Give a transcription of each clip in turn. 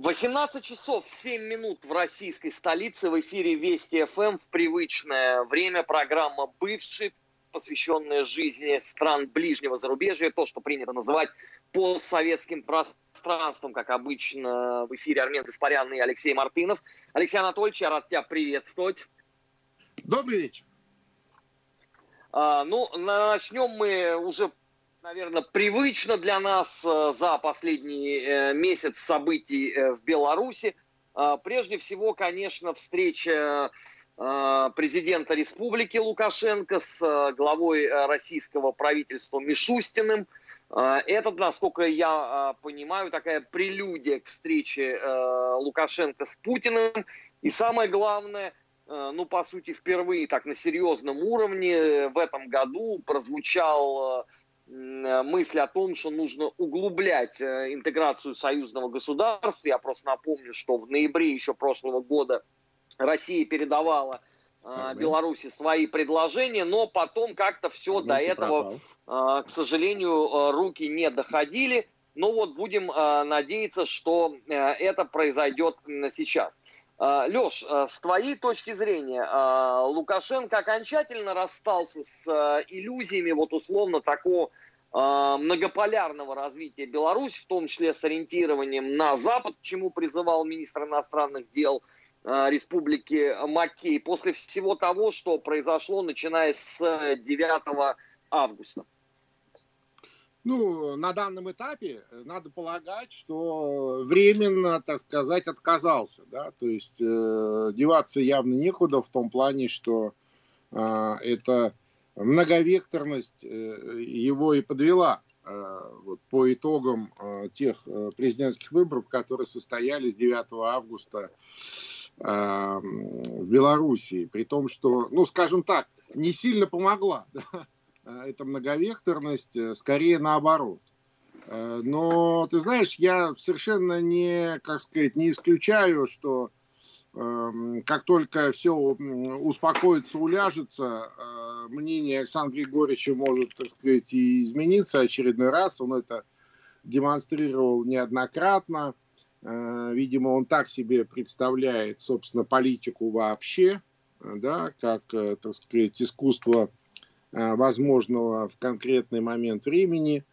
18 часов 7 минут в российской столице в эфире Вести ФМ в привычное время программа «Бывший», посвященная жизни стран ближнего зарубежья, то, что принято называть постсоветским пространством, как обычно в эфире Армен Гаспарян и Алексей Мартынов. Алексей Анатольевич, я рад тебя приветствовать. Добрый вечер. А, ну, начнем мы уже наверное, привычно для нас э, за последний э, месяц событий э, в Беларуси. Прежде всего, конечно, встреча президента республики Лукашенко с главой российского правительства Мишустиным. Это, насколько я понимаю, такая прелюдия к встрече Лукашенко с Путиным. И самое главное, ну, по сути, впервые так на серьезном уровне в этом году прозвучал Э, мысли о том, что нужно углублять э, интеграцию союзного государства. Я просто напомню, что в ноябре еще прошлого года Россия передавала э, Беларуси свои предложения, но потом как-то все до этого, к сожалению, руки не доходили. Но вот будем надеяться, что это произойдет сейчас. А, Леш, а, с твоей точки зрения, а, Лукашенко окончательно расстался с иллюзиями вот условно такого многополярного развития Беларуси, в том числе с ориентированием на Запад, к чему призывал министр иностранных дел Республики Маккей, после всего того, что произошло, начиная с 9 августа. Ну, на данном этапе э, надо полагать, что временно, так сказать, отказался. Да? То есть э, деваться явно некуда в том плане, что э, эта многовекторность э, его и подвела э, вот, по итогам э, тех э, президентских выборов, которые состоялись 9 августа э, в Белоруссии. При том, что, ну, скажем так, не сильно помогла. Да? Э, эта многовекторность, э, скорее наоборот. Э, но, ты знаешь, я совершенно не, как сказать, не исключаю, что эм, как только все успокоится, уляжется, мнение Александра Григорьевича может, так сказать, и измениться очередной раз. Он это демонстрировал неоднократно. Видимо, он так себе представляет, собственно, политику вообще, да, как, так сказать, искусство возможного в конкретный момент времени.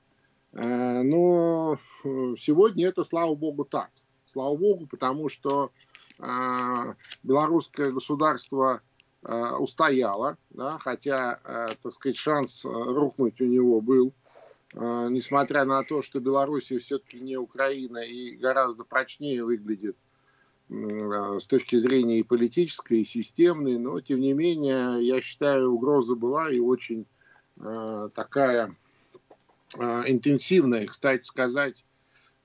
Э, но э, сегодня это, слава богу, так. Слава богу, потому что белорусское государство устояло, да, хотя, так сказать, шанс рухнуть у него был, несмотря на то, что Белоруссия все-таки не Украина и гораздо прочнее выглядит с точки зрения и политической, и системной, но тем не менее, я считаю, угроза была и очень э, такая э, интенсивная. Кстати сказать,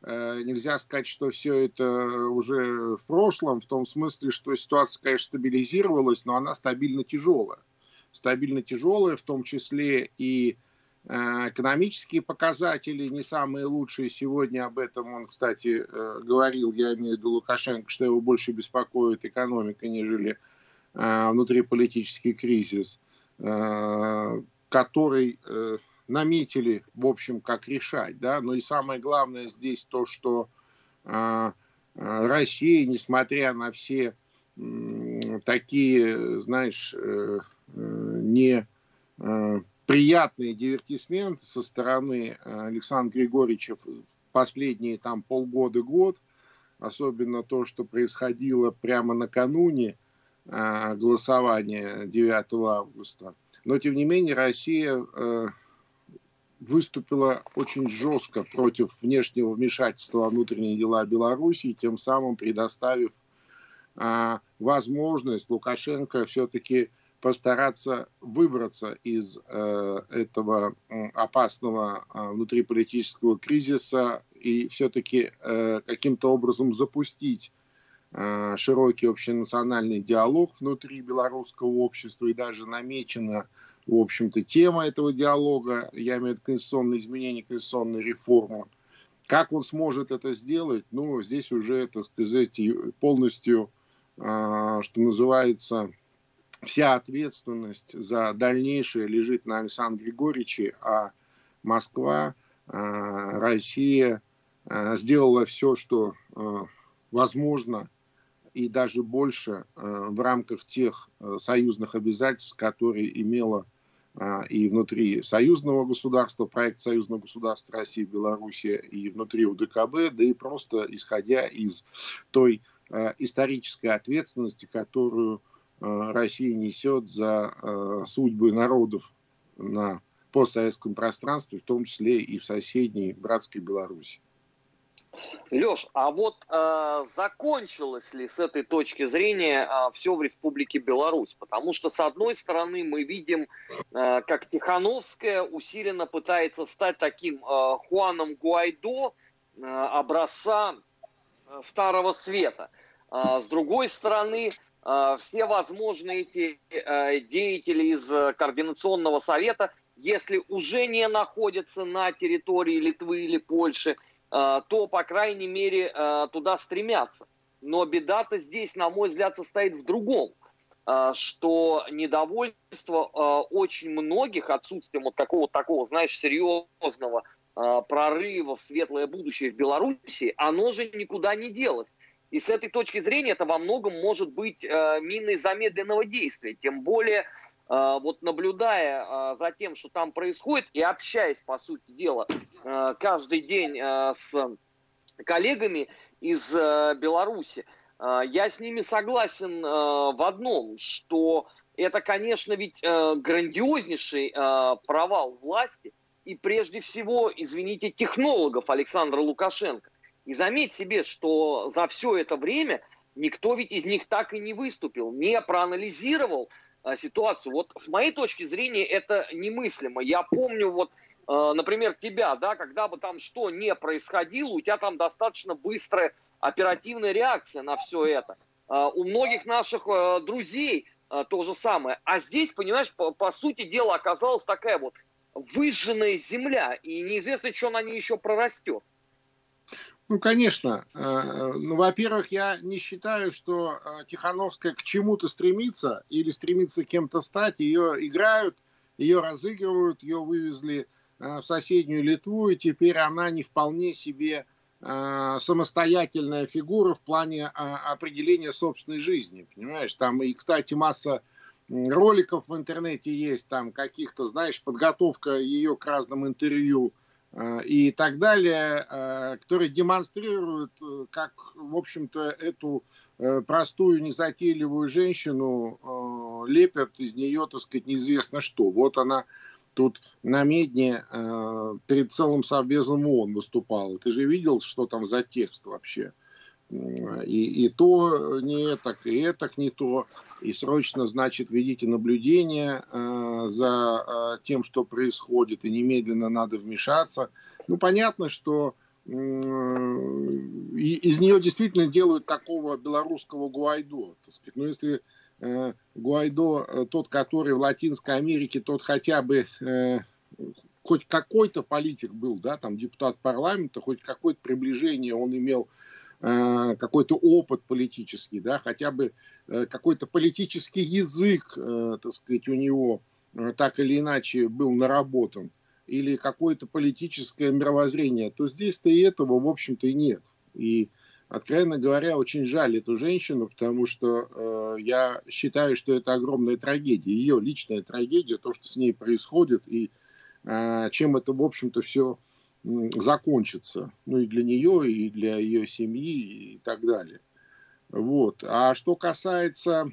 э, нельзя сказать, что все это уже в прошлом, в том смысле, что ситуация, конечно, стабилизировалась, но она стабильно тяжелая. Стабильно тяжелая, в том числе и Э, экономические показатели не самые лучшие. Сегодня об этом он, кстати, э, говорил, я имею в виду Лукашенко, что его больше беспокоит экономика, нежели э, внутриполитический кризис, который наметили, в общем, как решать. Да? Но и самое главное здесь то, что Россия, несмотря на все такие, знаешь, не приятный дивертисмент со стороны э, Александра Григорьевича в последние там полгода-год, особенно то, что происходило прямо накануне э, голосования 9 августа. Но, тем не менее, Россия э, выступила очень жестко против внешнего вмешательства во внутренние дела Беларуси, тем самым предоставив возможность Лукашенко все-таки постараться выбраться из э, этого опасного э, внутриполитического кризиса и все-таки э, каким-то образом запустить э, широкий общенациональный диалог внутри белорусского общества и даже намечена, в общем-то, тема этого диалога, я имею в виду конституционные изменения, конституционные реформы. Как он сможет это сделать? Ну, здесь уже, так сказать, полностью, э, что называется, вся ответственность за дальнейшее лежит на Александре Григорьевиче, а Москва, а, Россия а, сделала все, что а, возможно, и даже больше в рамках тех союзных обязательств, которые имела и внутри союзного государства, проект союзного государства России, Белоруссия, и внутри УДКБ, да и просто исходя из той исторической ответственности, которую Россия несет за судьбы народов на постсоветском пространстве, в том числе и в соседней братской Беларуси. Леш, а вот э, закончилось ли с этой точки зрения э, все в Республике Беларусь? Потому что, с одной стороны, мы видим, э, как Тихановская усиленно пытается стать таким э, Хуаном Гуайдо э, образца э, Старого Света. Э, с другой стороны, э, все возможные эти э, деятели из Координационного совета если уже не находятся на территории Литвы или Польши, э, то, по крайней мере, э, туда стремятся. Но беда-то здесь, на мой взгляд, состоит в другом, э, что недовольство очень многих отсутствием вот такого, такого, знаешь, серьезного прорыва в светлое будущее в Беларуси, оно же никуда не делось. И с этой точки зрения это во многом может быть миной замедленного действия. Тем более а, вот наблюдая а, за тем, что там происходит, и общаясь, по сути дела, а, каждый день с коллегами из Беларуси, я с ними согласен в одном, что это, конечно, ведь грандиознейший провал власти и прежде всего, извините, технологов Александра Лукашенко. И заметь себе, что за все это время никто ведь из них так и не выступил, не проанализировал Э, ситуацию. Вот с моей точки зрения это немыслимо. Я помню вот, э, например, тебя, да, когда бы там что не происходило, у тебя там достаточно быстрая оперативная реакция на все это. Э, у многих наших друзей то же самое. А здесь, понимаешь, по, по сути дела оказалась такая вот выжженная земля, и неизвестно, что на ней еще прорастет. Ну, конечно. Э, ну, во-первых, я не считаю, что э, Тихановская к чему-то стремится или стремится кем-то стать. Ее играют, ее разыгрывают, ее вывезли э, в соседнюю Литву, и теперь она не вполне себе самостоятельная фигура в плане определения собственной жизни. Понимаешь, там и, кстати, масса роликов в интернете есть, там каких-то, знаешь, подготовка ее к разным интервью и так далее, э, которые демонстрируют, э, как, в общем-то, эту простую, незатейливую женщину лепят из нее, так сказать, неизвестно что. Вот она тут на медне перед целым Совбезом ООН выступала. Ты же видел, что там за текст вообще? И, и то не так, и это не то. И срочно, значит, ведите наблюдение э, за э, тем, что происходит, и немедленно надо вмешаться. Ну, понятно, что э, из нее действительно делают такого белорусского Гуайдо. Так сказать. Но если э, Гуайдо, э, тот, который в Латинской Америке, тот хотя бы э, хоть какой-то политик был, да, там депутат парламента, хоть какое-то приближение он имел Э, какой-то опыт политический, да, хотя бы э, какой-то политический язык, э, так сказать, у него так или иначе был наработан, или какое-то политическое мировоззрение, то здесь-то и этого, в общем-то, и нет. И, откровенно говоря, очень жаль эту женщину, потому что э, я считаю, что это огромная трагедия, ее личная трагедия, то, что с ней происходит, и э, чем это, в общем-то, все закончится. Ну и для нее, и для ее семьи, и так далее. Вот. А что касается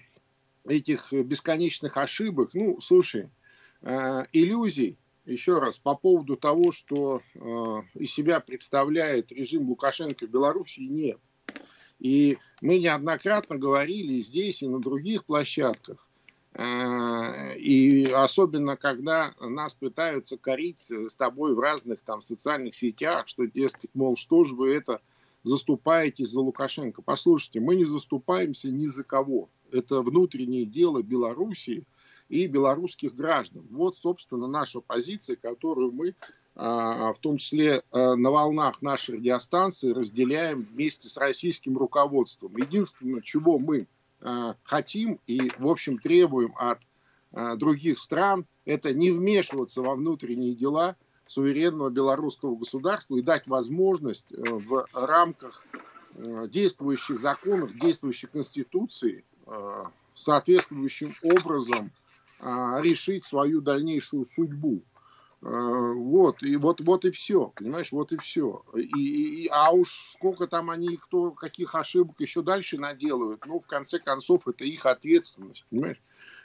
этих бесконечных ошибок, ну, слушай, э, иллюзий, еще раз, по поводу того, что э, из себя представляет режим Лукашенко в Беларуси, нет. И мы неоднократно говорили здесь, и на других площадках, и особенно, когда нас пытаются корить с тобой в разных там социальных сетях, что, дескать, мол, что же вы это заступаетесь за Лукашенко. Послушайте, мы не заступаемся ни за кого. Это внутреннее дело Белоруссии и белорусских граждан. Вот, собственно, наша позиция, которую мы, а, в том числе э, на волнах нашей радиостанции, разделяем вместе с российским руководством. Единственное, чего мы Э, хотим и, в общем, требуем от э, других стран, это не вмешиваться во внутренние дела суверенного белорусского государства и дать возможность э, в рамках действующих законах, действующей конституции соответствующим образом решить свою дальнейшую судьбу. Вот, и вот, вот и все, понимаешь, вот и все. И, и, а уж сколько там они, кто, каких ошибок еще дальше наделают, ну, в конце концов, это их ответственность, понимаешь.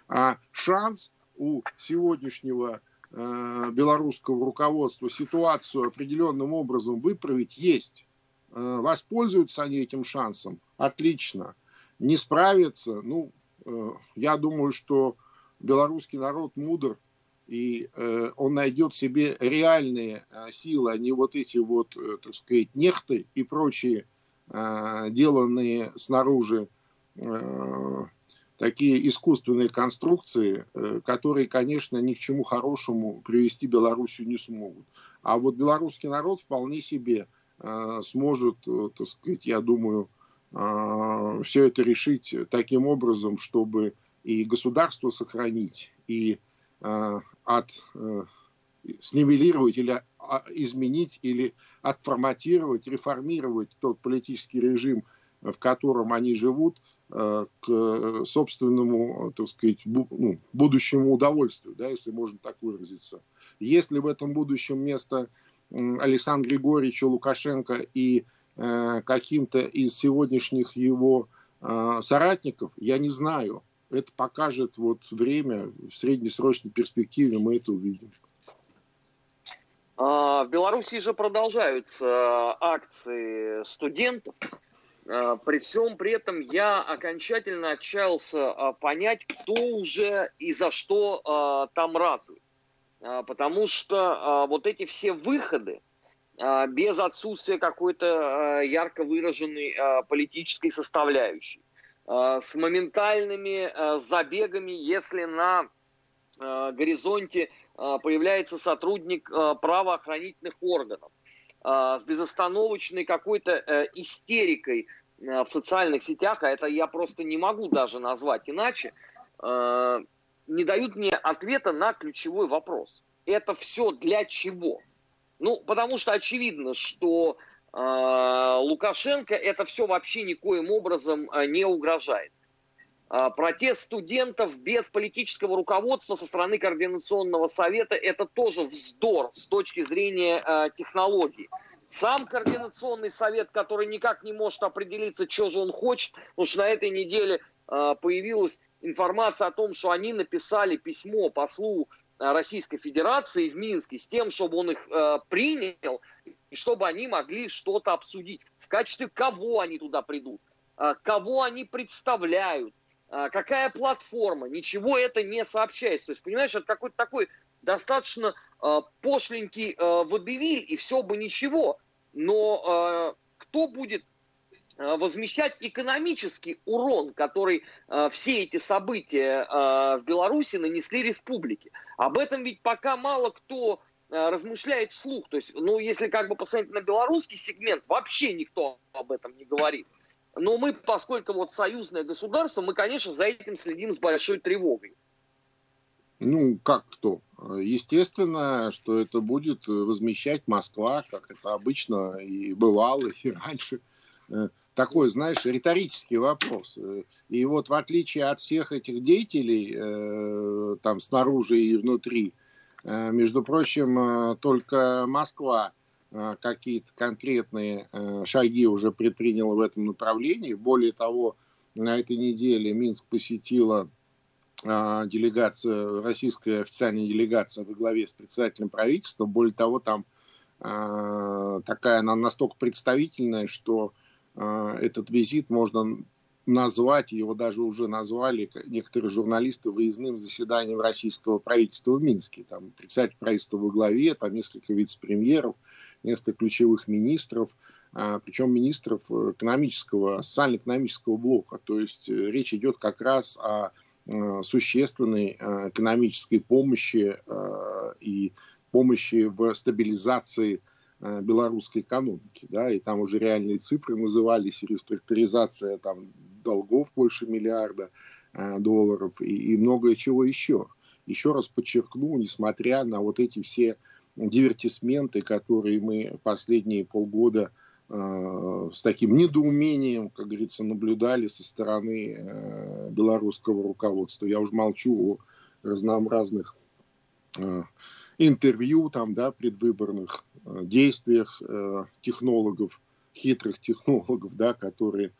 А шанс у сегодняшнего э, белорусского руководства ситуацию определенным образом выправить есть. Э, воспользуются они этим шансом? Отлично. Не справятся? Ну, э, я думаю, что белорусский народ мудр, и э, он найдет себе реальные э, силы, а не вот эти вот, э, так сказать, нехты и прочие, э, деланные снаружи э, такие искусственные конструкции, э, которые, конечно, ни к чему хорошему привести Белоруссию не смогут. А вот белорусский народ вполне себе э, сможет, э, так сказать, я думаю, все это решить таким образом, чтобы и государство сохранить, и от снивелировать или а, изменить или отформатировать, реформировать тот политический режим, в котором они живут – Э, к собственному, так сказать, ну, будущему удовольствию, да, если можно так выразиться. Если в этом будущем место Александру Григорьевичу Лукашенко и э, каким-то из сегодняшних его э, соратников, я не знаю. Это покажет вот время, в среднесрочной перспективе мы это увидим. А, в Беларуси же продолжаются акции студентов, Э, при всем при этом я окончательно отчаялся э, понять, кто уже и за что там ратует. Потому что вот эти все выходы, без отсутствия какой-то ярко выраженной политической составляющей, с моментальными забегами, если на горизонте появляется сотрудник правоохранительных органов, с безостановочной какой-то э, истерикой э, в социальных сетях, а это я просто не могу даже назвать иначе, э, не дают мне ответа на ключевой вопрос. Это все для чего? Ну, потому что очевидно, что Лукашенко это все вообще никоим образом не угрожает. Протест студентов без политического руководства со стороны Координационного совета – это тоже вздор с точки зрения технологий. Сам Координационный совет, который никак не может определиться, что же он хочет, потому что на этой неделе появилась информация о том, что они написали письмо послу Российской Федерации в Минске с тем, чтобы он их принял и чтобы они могли что-то обсудить. В качестве кого они туда придут, кого они представляют, а, какая платформа, ничего это не сообщается. То есть, понимаешь, это какой-то такой достаточно э, пошленький э, и все бы ничего. Но кто будет возмещать экономический урон, который э, все эти события э, в Беларуси нанесли республике? Об этом ведь пока мало кто размышляет вслух. То есть, ну, если как бы посмотреть на белорусский сегмент, вообще никто об этом не говорит. Но мы, поскольку вот союзное государство, мы, конечно, за этим следим с большой тревогой. Ну, как кто? Естественно, что это будет возмещать Москва, как это обычно и бывало, и раньше. Э, такой, знаешь, риторический вопрос. И вот в отличие от всех этих деятелей, э, там снаружи и внутри, э, между прочим, только Москва Э, какие-то конкретные э, шаги уже предприняла в этом направлении. Более того, на этой неделе Минск посетила э, делегация, российская официальная делегация во главе с председателем правительства. Более того, там такая она настолько представительная, что этот визит можно назвать, его даже уже назвали некоторые журналисты выездным заседанием российского правительства в Минске. Там председатель правительства во главе, там несколько вице-премьеров – несколько ключевых министров, а, причем министров экономического, социально-экономического блока. То есть э, речь идет как раз о э, существенной э, экономической помощи и помощи в стабилизации белорусской экономики. Да, и там уже реальные цифры назывались, реструктуризация там, долгов больше миллиарда долларов и, и многое чего еще. Еще раз подчеркну, несмотря на вот эти все дивертисменты, которые мы последние полгода с таким недоумением, как говорится, наблюдали со стороны белорусского руководства. Я уже молчу о разнообразных интервью там, да, предвыборных действиях технологов, хитрых технологов, да, которые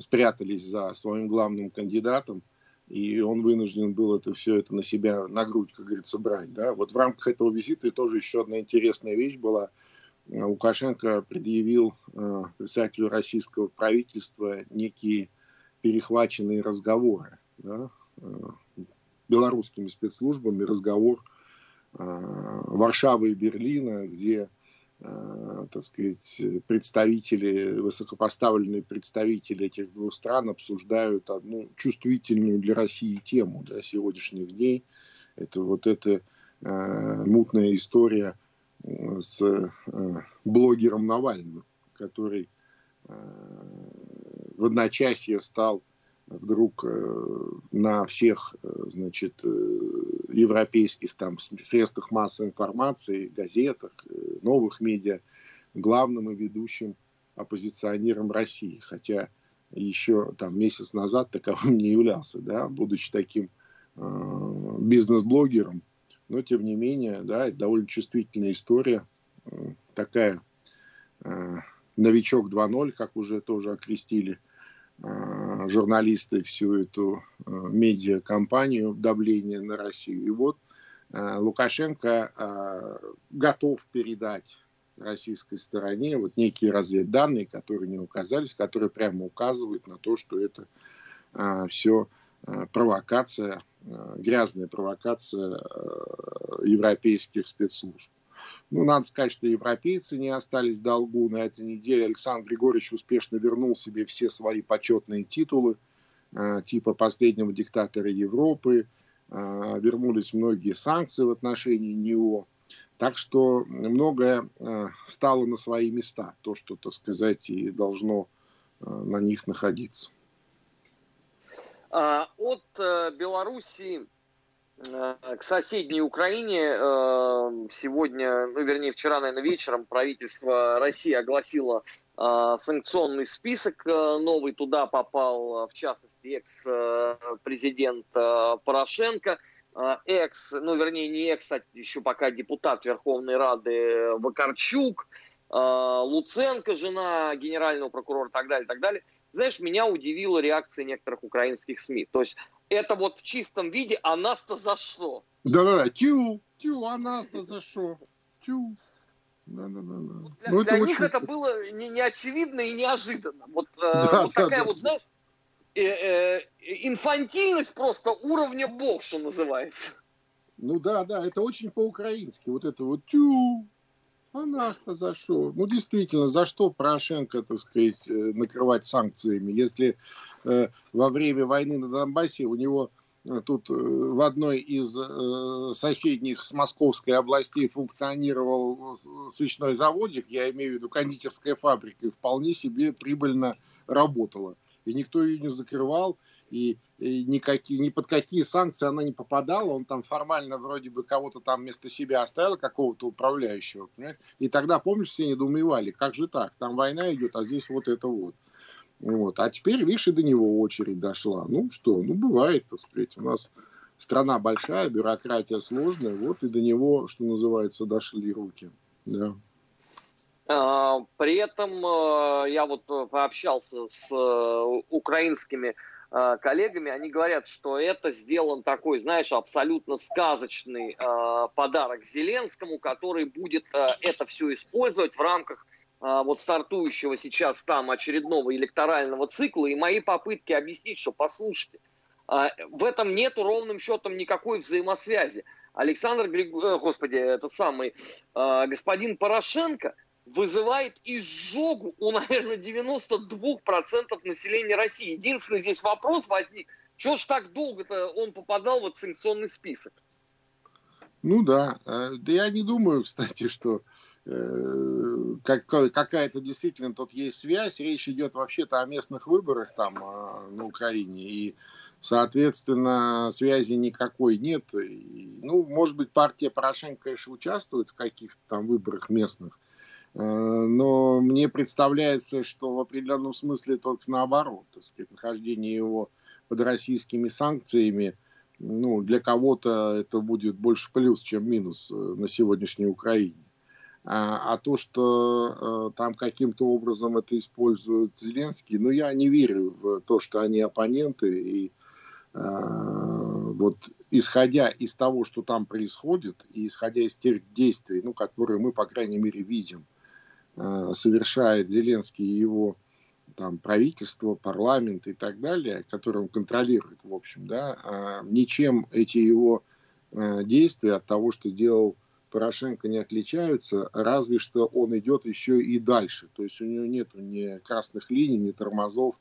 спрятались за своим главным кандидатом и он вынужден был это все это на себя, на грудь, как говорится, брать. Да? Вот в рамках этого визита тоже еще одна интересная вещь была. Э, Лукашенко предъявил э, председателю российского правительства некие перехваченные разговоры да? э, белорусскими спецслужбами, разговор э, Варшавы и Берлина, где Э, так сказать, представители, высокопоставленные представители этих двух стран обсуждают одну чувствительную для России тему да, сегодняшних дней. Это вот эта э, мутная история э, с э, блогером Навальным, который э, в одночасье стал вдруг э, на всех, э, значит, э, европейских там средствах массовой информации, газетах, новых медиа главным и ведущим оппозиционером России. Хотя еще там месяц назад таковым не являлся, да, будучи таким э, бизнес-блогером. Но, тем не менее, да, это довольно чувствительная история. такая э, новичок 2.0, как уже тоже окрестили – Э, журналисты всю эту э, медиакомпанию давления на Россию. И вот э, Лукашенко готов передать российской стороне вот некие разведданные, которые не указались, которые прямо указывают на то, что это все провокация, грязная провокация европейских спецслужб. Ну, надо сказать, что европейцы не остались в долгу. На этой неделе Александр Григорьевич успешно вернул себе все свои почетные титулы, э, типа последнего диктатора Европы. Э, вернулись многие санкции в отношении него. Так что многое э, стало на свои места. То, что, так сказать, и должно на них находиться. А, от Белоруссии к соседней Украине э, сегодня, ну, вернее, вчера, наверное, вечером правительство России огласило э, санкционный список новый. Туда попал, в частности, экс-президент Порошенко, экс, ну, вернее, не экс, а еще пока депутат Верховной Рады Вакарчук, Луценко, жена генерального прокурора и так далее, и так далее. Знаешь, меня удивила реакция некоторых украинских СМИ. То есть это вот в чистом виде, а нас-то за что? Да-да, тю, тю, а нас-то за что? Тю. Да, да, да, да. Для, ну, для них это было не, не очевидно и неожиданно. Вот, э, да, вот да, такая да, вот, знаешь, э, э, инфантильность просто уровня бог, что называется. Ну да, да, это очень по-украински. Вот это вот тю, а нас-то за что? Ну, действительно, за что Порошенко, так сказать, э, накрывать санкциями, если во время войны на Донбассе у него э, тут э, в одной из соседних с Московской областей функционировал свечной заводик, я имею в виду кондитерская фабрика, и вполне себе прибыльно работала. И никто ее не закрывал, и, и никакие, ни под какие санкции она не попадала. Он там формально вроде бы кого-то там вместо себя оставил, какого-то управляющего. Понимаешь? И тогда, помнишь, все недоумевали, как же так? Там война идет, а здесь вот это вот. Вот. А теперь, видишь, и до него очередь дошла. Ну что, ну бывает, так сказать. У нас страна большая, бюрократия сложная, вот и до него, что называется, дошли руки. Да. А, при этом э, я вот пообщался с э, украинскими э, коллегами, они говорят, что это сделан такой, знаешь, абсолютно сказочный подарок Зеленскому, который будет это все использовать в рамках вот стартующего сейчас там очередного электорального цикла и мои попытки объяснить, что послушайте, а, в этом нету ровным счетом никакой взаимосвязи. Александр. Э, господи, этот самый а, господин Порошенко вызывает изжогу у, наверное, 92% населения России. Единственный здесь вопрос возник, что ж так долго-то он попадал в санкционный список? Ну да, да я не думаю, кстати, что Э, как, какая-то действительно тут есть связь. Речь идет вообще-то о местных выборах там а, на Украине. И, соответственно, связи никакой нет. И, ну, может быть, партия Порошенко, конечно, участвует в каких-то там выборах местных. но мне представляется, что в определенном смысле только наоборот, так сказать, нахождение его под российскими санкциями, ну, для кого-то это будет больше плюс, чем минус на сегодняшней Украине. А, а то, что э, там каким-то образом это использует Зеленский, ну, я не верю в то, что они оппоненты. И э, вот исходя из того, что там происходит, и исходя из тех действий, ну, которые мы, по крайней мере, видим, э, совершает Зеленский и его там, правительство, парламент и так далее, которые он контролирует, в общем, да, ничем эти его действия от того, что делал Порошенко не отличаются, разве что он идет еще и дальше. То есть у него нет ни красных линий, ни тормозов,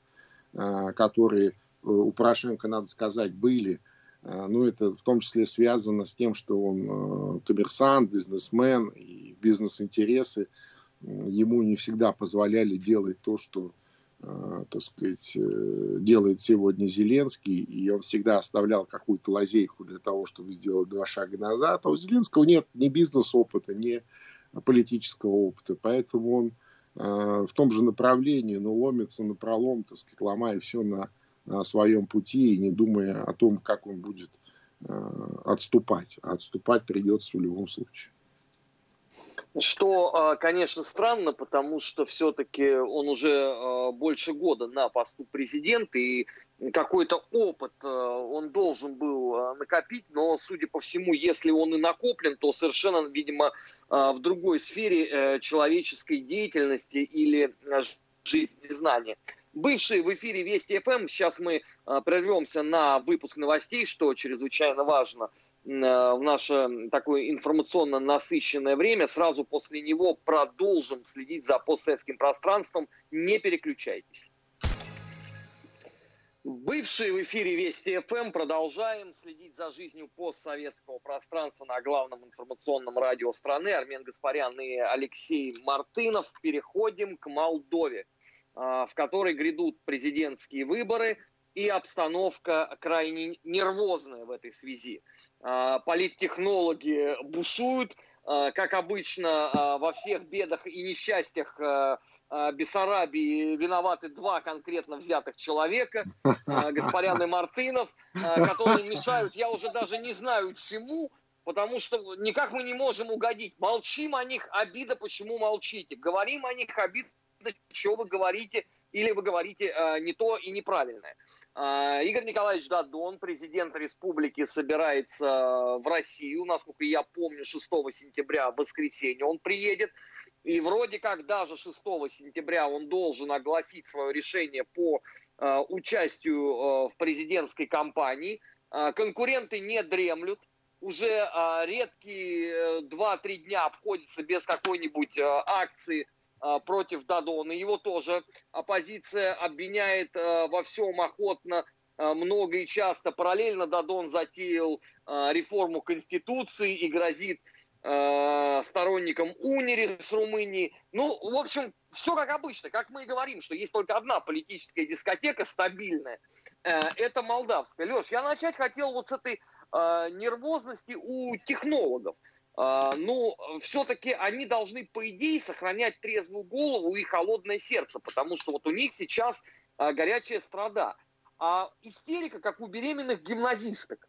а, которые э, у Порошенко, надо сказать, были. А, ну, это в том числе связано с тем, что он э, коммерсант, бизнесмен и бизнес-интересы ему не всегда позволяли делать то, что так сказать, э, делает сегодня Зеленский, и он всегда оставлял какую-то лазейку для того, чтобы сделать два шага назад, а у Зеленского нет ни бизнес-опыта, ни политического опыта, поэтому он э, в том же направлении, но ломится на пролом, так сказать, ломая все на, на своем пути и не думая о том, как он будет отступать. А отступать придется в любом случае. Что, а, конечно, странно, потому что все-таки он уже а, больше года на посту президента, и какой-то опыт а, он должен был накопить, но, судя по всему, если он и накоплен, то совершенно, видимо, в другой сфере э, человеческой деятельности или жизни знания. Бывший в эфире Вести ФМ, сейчас мы прервемся на выпуск новостей, что чрезвычайно важно – в наше такое информационно насыщенное время. Сразу после него продолжим следить за постсоветским пространством. Не переключайтесь. Бывший в эфире Вести ФМ продолжаем следить за жизнью постсоветского пространства на главном информационном радио страны. Армен Гаспарян и Алексей Мартынов. Переходим к Молдове, э, в которой грядут президентские выборы и обстановка крайне нервозная в этой связи. А, политтехнологи бушуют, а, как обычно, а, во всех бедах и несчастьях Бессарабии виноваты два конкретно взятых человека, Гаспарян и Мартынов, которые мешают, я уже даже не знаю чему, потому что никак мы не можем угодить. Молчим о них, обида, почему молчите. Говорим о них, обида, что вы говорите, или вы говорите э, не то и неправильное. Э, Игорь Николаевич Дадон, президент республики, собирается в Россию, насколько я помню, 6 сентября, в воскресенье он приедет. И вроде как даже 6 сентября он должен огласить свое решение по э, участию э, в президентской кампании. Э, конкуренты не дремлют уже э, редкие 2-3 э, дня обходятся без какой-нибудь э, акции против Дадона. Его тоже оппозиция обвиняет а, во всем охотно, а, много и часто. Параллельно Дадон затеял реформу Конституции и грозит сторонникам УНИРИ с Румынии. Ну, в общем, все как обычно, как мы и говорим, что есть только одна политическая дискотека стабильная. Э, это молдавская. Леш, я начать хотел вот с этой нервозности у технологов. А, ну, все-таки они должны, по идее, сохранять трезвую голову и холодное сердце, потому что вот у них сейчас а, горячая страда. А истерика, как у беременных гимназисток,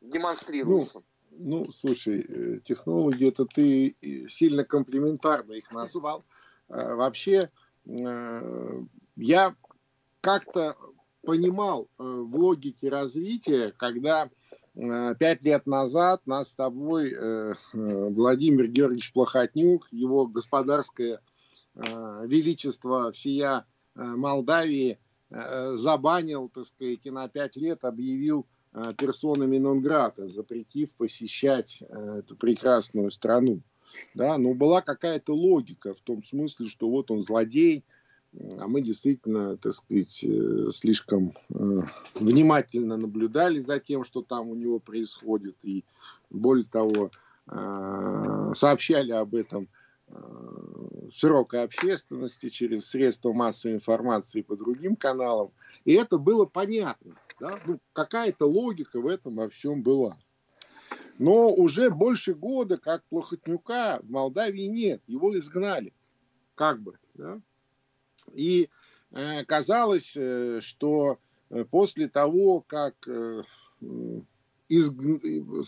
демонстрируется. Ну, ну, слушай, э, технологи, это ты сильно комплиментарно их назвал. А, вообще, э, я как-то понимал э, в логике развития, когда пять лет назад нас с тобой э, Владимир Георгиевич Плохотнюк, его господарское э, величество всея Молдавии забанил, так сказать, и на пять лет объявил персонами нон-грата, запретив посещать эту прекрасную страну. Да, но была какая-то логика в том смысле, что вот он злодей, а мы действительно, так сказать, э, слишком э, внимательно наблюдали за тем, что там у него происходит, и более того, э, сообщали об этом широкой общественности через средства массовой информации по другим каналам. И это было понятно. Да? Ну, какая-то логика в этом во всем была. Но уже больше года, как Плохотнюка, в Молдавии нет. Его изгнали. как бы, да. И э, казалось, э, что после того, как из,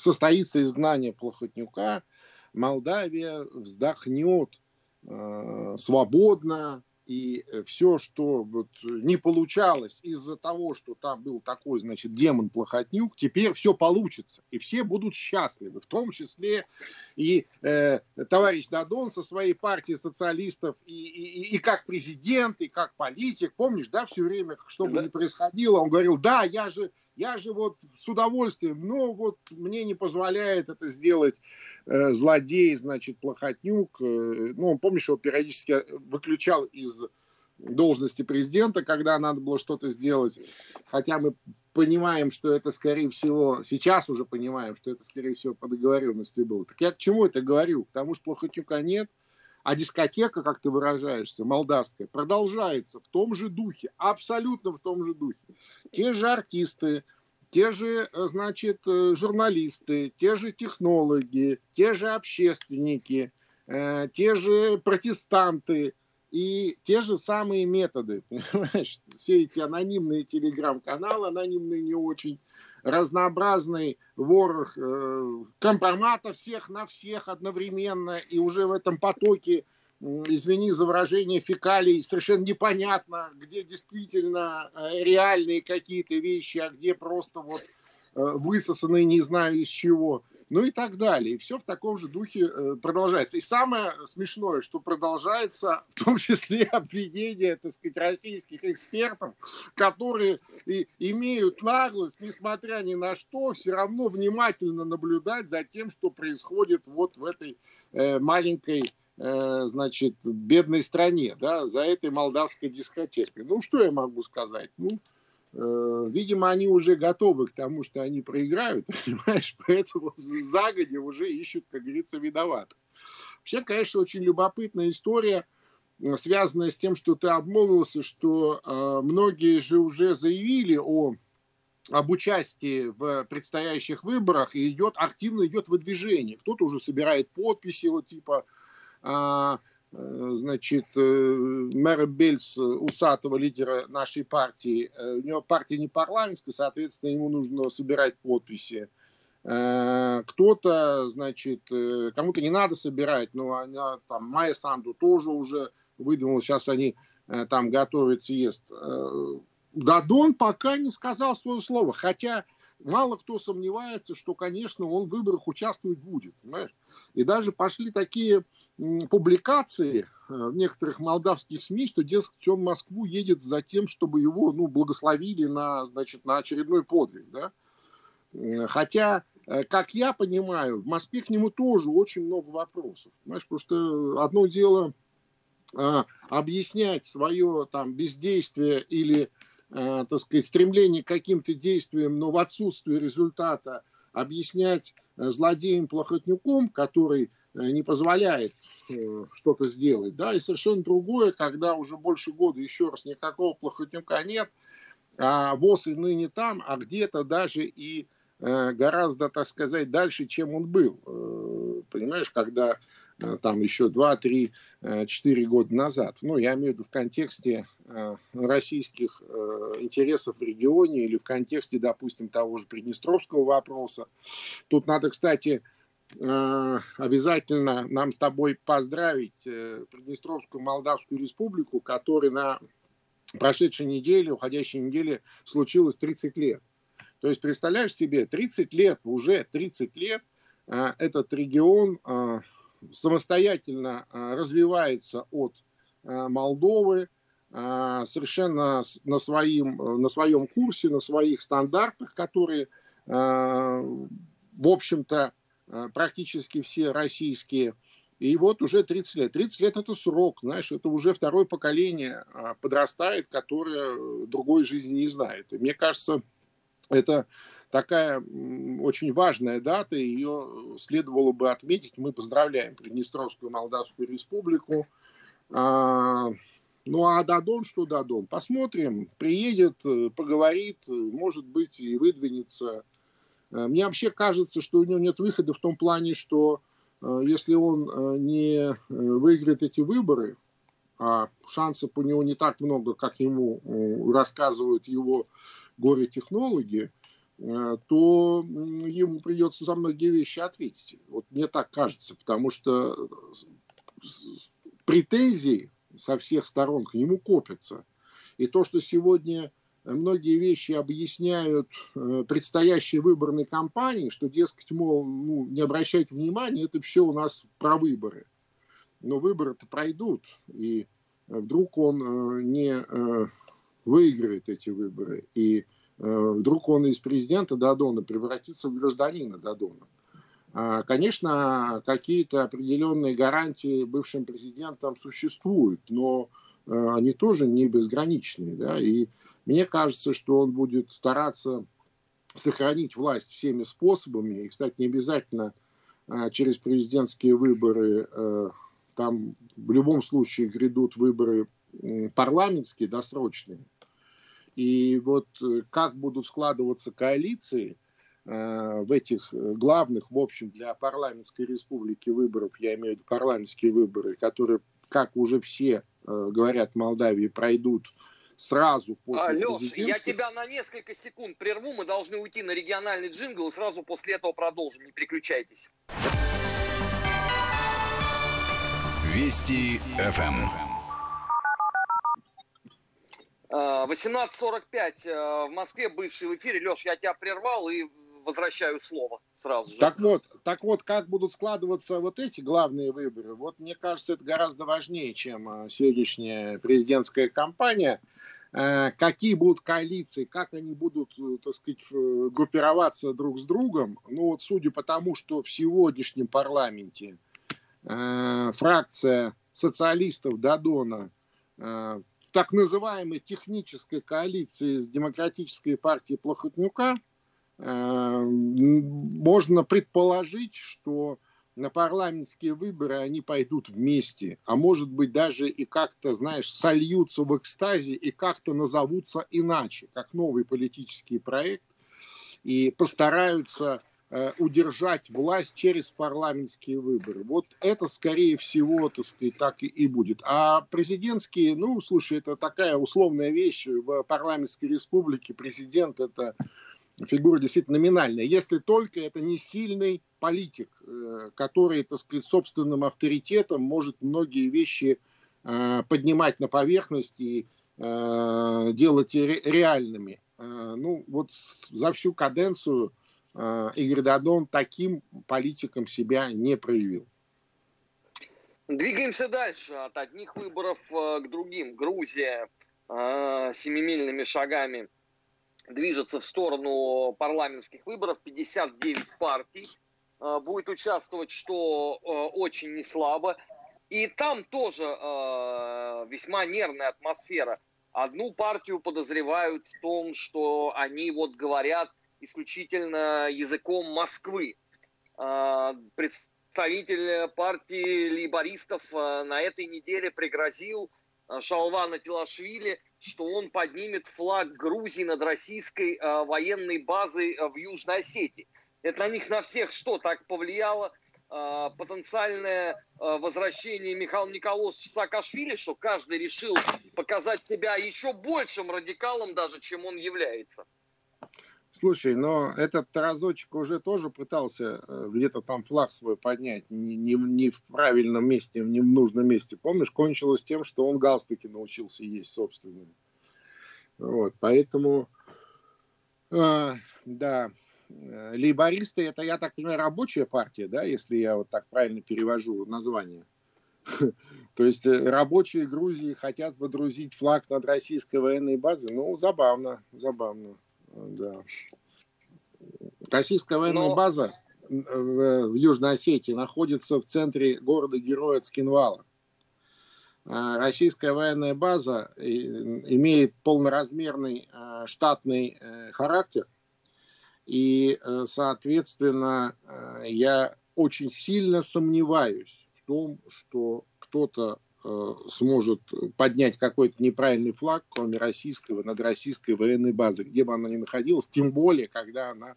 состоится изгнание Плохотнюка, Молдавия вздохнет э, свободно, и все, что вот не получалось из-за того, что там был такой, значит, демон Плохотнюк, теперь все получится, и все будут счастливы, в том числе и э, товарищ Дадон со своей партией социалистов, и, и, и как президент, и как политик, помнишь, да, все время, что бы ни происходило, он говорил, да, я же я же вот с удовольствием, но вот мне не позволяет это сделать э, злодей, значит, Плохотнюк. Э, ну, помнишь, его периодически выключал из должности президента, когда надо было что-то сделать. Хотя мы понимаем, что это, скорее всего, сейчас уже понимаем, что это, скорее всего, по договоренности было. Так я к чему это говорю? К тому, что Плохотнюка нет – а дискотека, как ты выражаешься, молдавская, продолжается в том же духе, абсолютно в том же духе. Те же артисты, те же, э, значит, э, журналисты, те же технологи, те же общественники, э, те же протестанты и те же самые методы, понимаешь? Все эти анонимные телеграм-каналы, анонимные не очень, разнообразный ворох э, компромата всех на всех одновременно, и уже в этом потоке, извини за выражение, фекалий совершенно непонятно, где действительно э, реальные какие-то вещи, а где просто вот э, высосанные не знаю из чего ну и так далее. И все в таком же духе э, продолжается. И самое смешное, что продолжается в том числе обвинения, так сказать, российских экспертов, которые и, имеют наглость, несмотря ни на что, все равно внимательно наблюдать за тем, что происходит вот в этой э, маленькой э, значит, бедной стране, да, за этой молдавской дискотекой. Ну, что я могу сказать? Ну, видимо, они уже готовы к тому, что они проиграют, понимаешь, поэтому загоди уже ищут, как говорится, виноватых. Вообще, конечно, очень любопытная история, э, связанная с тем, что ты обмолвился, что э, многие же уже заявили о об участии в предстоящих выборах и идет активно идет выдвижение. Кто-то уже собирает подписи, вот типа э, Э, значит, э, мэра Бельс, усатого лидера нашей партии, э, у него партия не парламентская, соответственно, ему нужно собирать подписи. Кто-то, значит, кому-то не надо собирать, но она, там, Майя Санду тоже уже выдвинула, сейчас они там готовят съезд. Дадон пока не сказал свое слово, хотя мало кто сомневается, что, конечно, он в выборах участвовать будет, понимаешь? И даже пошли такие публикации э, в некоторых молдавских СМИ, что, дескать, он в Москву едет за тем, чтобы его ну, благословили на, значит, на очередной подвиг. Да? Хотя, э, как я понимаю, в Москве к нему тоже очень много вопросов. Понимаешь, потому что одно дело объяснять свое там, бездействие или так сказать, стремление к каким-то действиям, но в отсутствии результата объяснять злодеем Плохотнюком, который не позволяет Э, что-то сделать, да, и совершенно другое, когда уже больше года, еще раз, никакого плохотнюка нет, а ВОЗ и ныне там, а где-то даже и э, гораздо, так сказать, дальше, чем он был. Э, понимаешь, когда там еще 2, 3, 4 года назад. Ну, я имею в виду в контексте российских интересов в регионе или в контексте, допустим, того же Приднестровского вопроса. Тут надо, кстати, Э, обязательно нам с тобой поздравить э, Приднестровскую Молдавскую Республику, которой на прошедшей неделе, уходящей неделе случилось 30 лет. То есть, представляешь себе, 30 лет, уже 30 лет э, этот регион самостоятельно развивается от Молдовы, совершенно на, своим, на своем курсе, на своих стандартах, которые, в общем-то, Э, практически все российские. И вот уже 30 лет. 30 лет это срок, знаешь, это уже второе поколение а, подрастает, которое другой жизни не знает. И мне кажется, это такая очень важная дата, ее следовало бы отметить. Мы поздравляем Приднестровскую Молдавскую Республику. А, ну а Дадон, что Дадон? Посмотрим, приедет, э, поговорит, может быть и выдвинется Э, мне вообще кажется, что у него нет выхода в том плане, что э, если он э, не выиграет эти выборы, а шансов у него не так много, как ему рассказывают его горе-технологи, э, то ему придется за многие вещи ответить. Вот мне так кажется, потому что претензии со всех сторон к нему копятся. И то, что сегодня многие вещи объясняют э, предстоящей выборной кампании, что, дескать, мол, ну, не обращайте внимания, это все у нас про выборы. Но выборы-то пройдут, и вдруг он э, не выиграет эти выборы, и вдруг он из президента Дадона превратится в гражданина Дадона. А, конечно, какие-то определенные гарантии бывшим президентам существуют, но э, они тоже не безграничные. Да? И мне кажется, что он будет стараться сохранить власть всеми способами. И, кстати, не обязательно э, через президентские выборы, э, там в любом случае грядут выборы парламентские, досрочные. И вот как будут складываться коалиции – Э, в этих э, главных, в общем, для парламентской республики выборов, я имею в виду парламентские выборы, которые, как уже все э, говорят в Молдавии, пройдут сразу после а, Леш, я тебя на несколько секунд прерву, мы должны уйти на региональный джингл и сразу после этого продолжим, не переключайтесь. Вести ФМ. 18.45 в Москве, бывший в эфире. Леш, я тебя прервал и возвращаю слово сразу же. Так вот, так вот, как будут складываться вот эти главные выборы, вот мне кажется, это гораздо важнее, чем а, сегодняшняя президентская кампания. Э, какие будут коалиции, как они будут, э, так сказать, группироваться друг с другом. Ну вот судя по тому, что в сегодняшнем парламенте э, фракция социалистов Дадона в так называемой технической коалиции с демократической партией Плохотнюка – Э, можно предположить, что на парламентские выборы они пойдут вместе, а может быть даже и как-то, знаешь, сольются в экстазе и как-то назовутся иначе, как новый политический проект, и постараются э, удержать власть через парламентские выборы. Вот это, скорее всего, так сказать, так и, будет. А президентские, ну, слушай, это такая условная вещь. В парламентской республике президент это фигура действительно номинальная, если только это не сильный политик, э, который, так сказать, собственным авторитетом может многие вещи э, поднимать на поверхность и э, делать реальными. Ну, вот за всю каденцию Игорь Дадон таким политиком себя не проявил. Двигаемся дальше от одних выборов к другим. Грузия семимильными шагами движется в сторону парламентских выборов. 59 партий э, будет участвовать, что э, очень не слабо. И там тоже э, весьма нервная атмосфера. Одну партию подозревают в том, что они вот говорят исключительно языком Москвы. Представитель партии лейбористов на этой неделе пригрозил Шалвана Тилашвили – что он поднимет флаг Грузии над российской э, военной базой э, в Южной Осетии. Это на них на всех что, так повлияло э, потенциальное э, возвращение Михаила Николаевича Саакашвили, что каждый решил показать себя еще большим радикалом даже, чем он является? Слушай, но этот разочек уже тоже пытался э, где-то там флаг свой поднять, не, не, не в правильном месте, не в нужном месте. Помнишь, кончилось тем, что он галстуки научился есть собственные. Вот, поэтому, э, да, э, лейбористы, это, я так понимаю, рабочая партия, да, если я вот так правильно перевожу название. То есть э, рабочие Грузии хотят водрузить флаг над российской военной базой. Ну, забавно, забавно. Да. Российская военная Но... база в Южной Осетии находится в центре города-героя Цкинвала. А, российская военная база имеет полноразмерный а, штатный э, характер. И, э, соответственно, э, я очень сильно сомневаюсь в том, что кто-то Э, сможет поднять какой-то неправильный флаг, кроме российского, над российской военной базой, где бы она ни находилась, тем более, когда она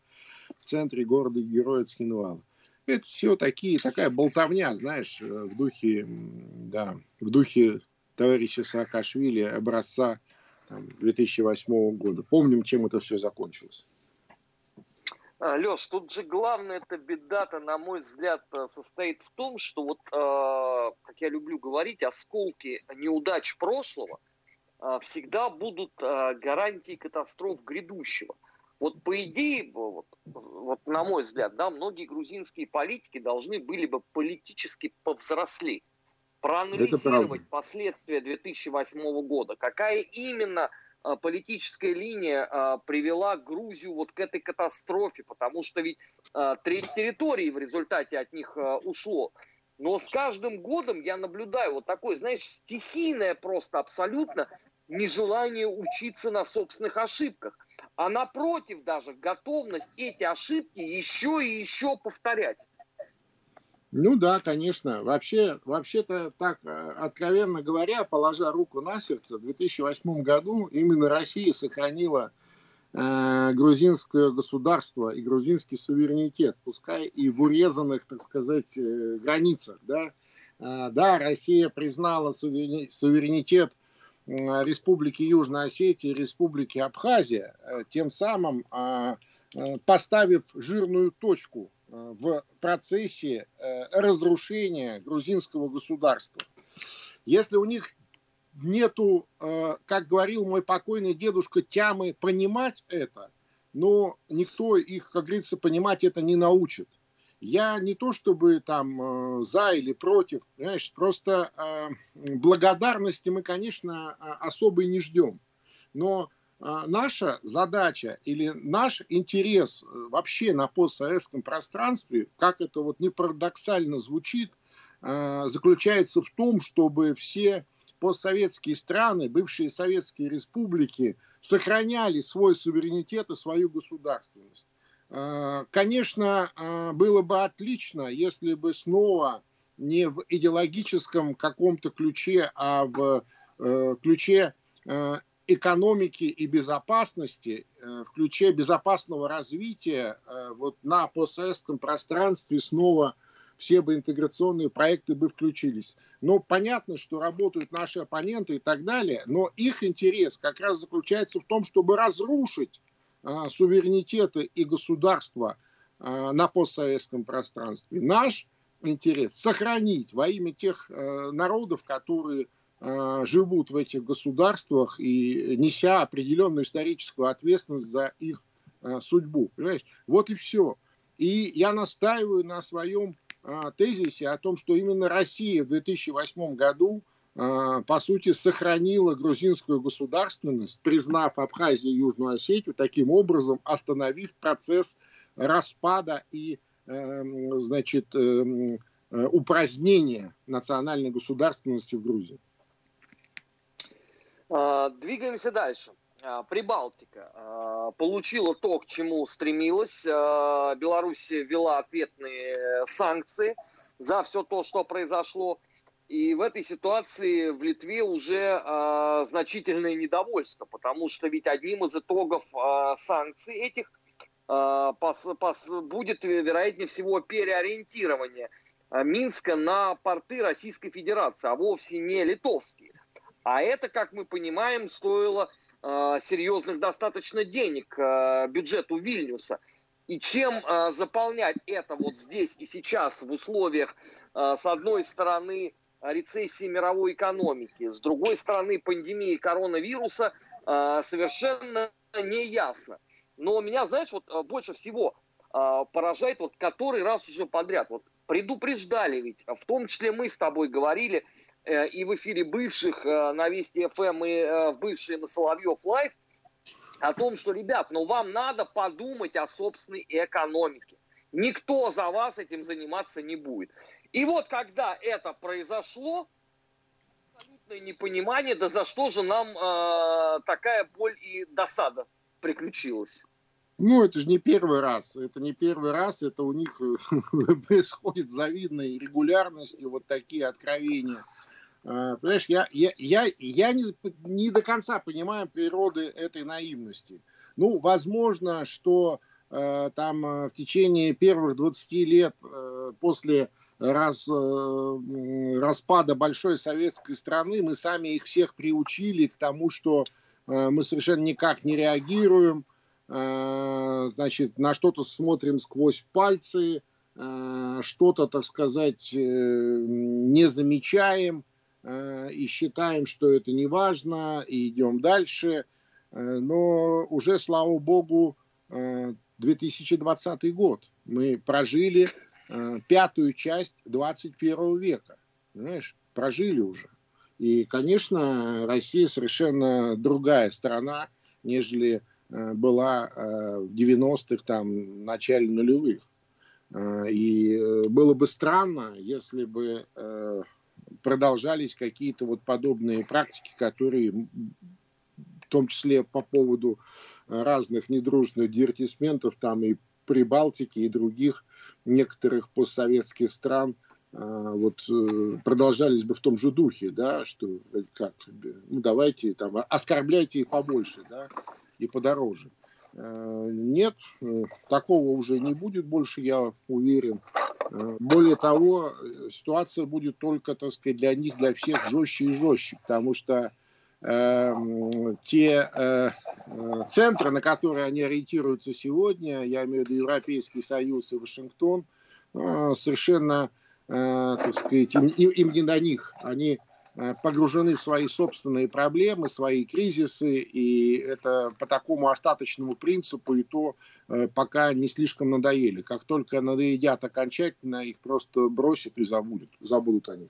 в центре города-героя Цхинвала. Это все такие, такая болтовня, знаешь, э, в духе, да, в духе товарища Саакашвили образца там, 2008 года. Помним, чем это все закончилось. А, Леш, тут же главная эта беда-то, на мой взгляд, э, состоит в том, что вот, э, как я люблю говорить, осколки неудач прошлого э, всегда будут гарантией катастроф грядущего. Вот по идее, вот, вот на мой взгляд, да, многие грузинские политики должны были бы политически повзрослеть, проанализировать последствия 2008 года, какая именно политическая линия а, привела Грузию вот к этой катастрофе, потому что ведь а, треть территории в результате от них ушло. Но с каждым годом я наблюдаю вот такое, знаешь, стихийное просто абсолютно нежелание учиться на собственных ошибках, а напротив даже готовность эти ошибки еще и еще повторять. Ну да, конечно. Вообще, вообще-то так, э, откровенно говоря, положа руку на сердце, в 2008 году именно Россия сохранила э, грузинское государство и грузинский суверенитет, пускай и в урезанных, так сказать, э, границах. Да, э, да Россия признала суверенитет Республики Южная Осетия и Республики Абхазия, э, тем самым а, э, поставив жирную точку э, в процессе разрушения грузинского государства. Если у них нету, как говорил мой покойный дедушка, тямы понимать это, но никто их, как говорится, понимать это не научит. Я не то чтобы там э, за или против, знаешь, просто э, благодарности мы, конечно, э, особой не ждем. Но наша задача или наш интерес вообще на постсоветском пространстве, как это вот не парадоксально звучит, заключается в том, чтобы все постсоветские страны, бывшие советские республики сохраняли свой суверенитет и свою государственность. Э, конечно, э, было бы отлично, если бы снова не в идеологическом каком-то ключе, а в э, ключе экономики и безопасности, в ключе безопасного развития вот на постсоветском пространстве снова все бы интеграционные проекты бы включились. Но понятно, что работают наши оппоненты и так далее, но их интерес как раз заключается в том, чтобы разрушить а, суверенитета и государства на постсоветском пространстве. Наш интерес сохранить во имя тех э, народов, которые живут в этих государствах и неся определенную историческую ответственность за их судьбу. Понимаешь? Вот и все. И я настаиваю на своем тезисе о том, что именно Россия в 2008 году а, по сути, сохранила грузинскую государственность, признав Абхазию и Южную Осетию, таким образом остановив процесс распада и эм, значит, эм, э, упразднения национальной государственности в Грузии. А, двигаемся дальше. А, Прибалтика получила то, к чему стремилась. Беларусь ввела ответные санкции за все то, что произошло. И в этой ситуации в Литве уже значительное недовольство, потому что ведь одним из итогов санкций этих будет, вероятнее всего, переориентирование Минска на порты Российской Федерации, а вовсе не литовские. А это, как мы понимаем, стоило э, серьезных достаточно денег э, бюджету Вильнюса. И чем э, заполнять это вот здесь и сейчас в условиях, э, с одной стороны, рецессии мировой экономики, с другой стороны пандемии коронавируса э, совершенно не ясно. Но меня, знаешь, вот больше всего э, поражает вот который раз уже подряд. Вот предупреждали ведь, в том числе мы с тобой говорили и в эфире бывших на Вести ФМ и в бывшие на Соловьев Лайв о том, что, ребят, ну вам надо подумать о собственной экономике. Никто за вас этим заниматься не будет. И вот когда это произошло, абсолютное непонимание, да за что же нам э, такая боль и досада приключилась. Ну, это же не первый раз. Это не первый раз. Это у них происходит завидной регулярностью вот такие откровения. А, понимаешь, я, я, я, я не, не до конца понимаю природы этой наивности. Ну, возможно, что э, там э, в течение первых 20 лет э, после раз, э, распада большой советской страны мы сами их всех приучили к тому, что э, мы совершенно никак не реагируем, э, значит, на что-то смотрим сквозь пальцы, что-то, так сказать, не замечаем и считаем, что это не важно, и идем дальше. Но уже, слава богу, 2020 год. Мы прожили Э, пятую часть 21 века. Понимаешь? Прожили уже. И, конечно, Россия совершенно другая страна, нежели э, была э, в 90-х, там, начале нулевых. И было бы странно, если бы продолжались какие-то вот подобные практики, которые в том числе по поводу разных недружных дивертисментов там и Прибалтики и других некоторых постсоветских стран а, вот э, продолжались бы в том же духе, да, что э, как, ну давайте там оскорбляйте их побольше, да, и подороже. Нет, э, такого уже не будет больше, я уверен. Более того, ситуация будет только, так сказать, для них, для всех жестче и жестче, потому что Эм, те э, э, центры, на которые они ориентируются сегодня, я имею в виду Европейский Союз и Вашингтон, э, совершенно, так сказать, им, им не до них. Они погружены в свои собственные проблемы, свои кризисы, и это по такому остаточному принципу, и то пока не слишком надоели. Как только надоедят окончательно, их просто бросят и забудут, забудут они.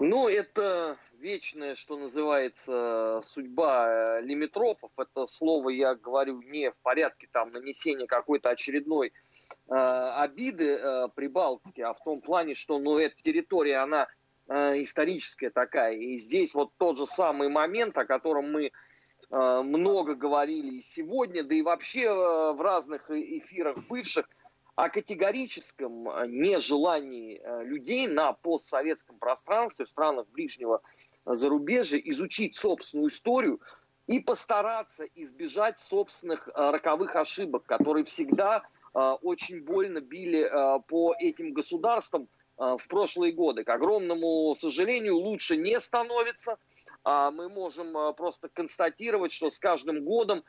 Ну, это вечная, что называется, судьба э, лимитрофов. Это слово я говорю не в порядке там нанесения какой-то очередной э, обиды э, Прибалтики, а в том плане, что ну, эта территория, она э, историческая такая. И здесь вот тот же самый момент, о котором мы э, много говорили и сегодня, да и вообще э, в разных эфирах бывших – о категорическом нежелании людей на постсоветском пространстве в странах ближнего зарубежья, изучить собственную историю и постараться избежать собственных э, роковых ошибок, которые всегда э, очень больно били э, по этим государствам в прошлые годы. К огромному сожалению, лучше не становится. А мы можем просто констатировать, что с каждым годом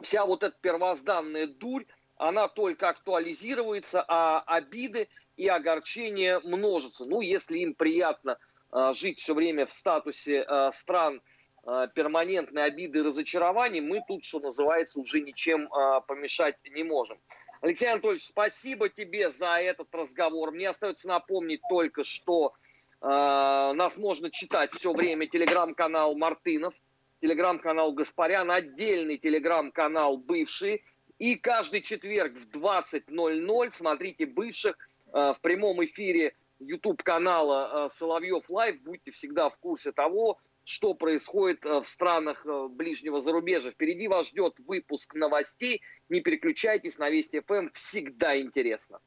вся вот эта первозданная дурь, она только актуализируется, а обиды и огорчения множатся. Ну, если им приятно Э, жить все время в статусе э, стран э, перманентной обиды и разочарований, мы тут, что называется, уже ничем помешать не можем. Алексей Анатольевич, спасибо тебе за этот разговор. Мне остается напомнить только, что э, нас можно читать все время телеграм-канал Мартынов, телеграм-канал Гаспарян, отдельный телеграм-канал Бывший. И каждый четверг в 20.00 смотрите бывших э, в прямом эфире YouTube канала э, Соловьев Лайв. Будьте всегда в курсе того, что происходит э, в странах ближнего зарубежья. Впереди вас ждет выпуск новостей. Не переключайтесь на Вести ФМ. Всегда интересно.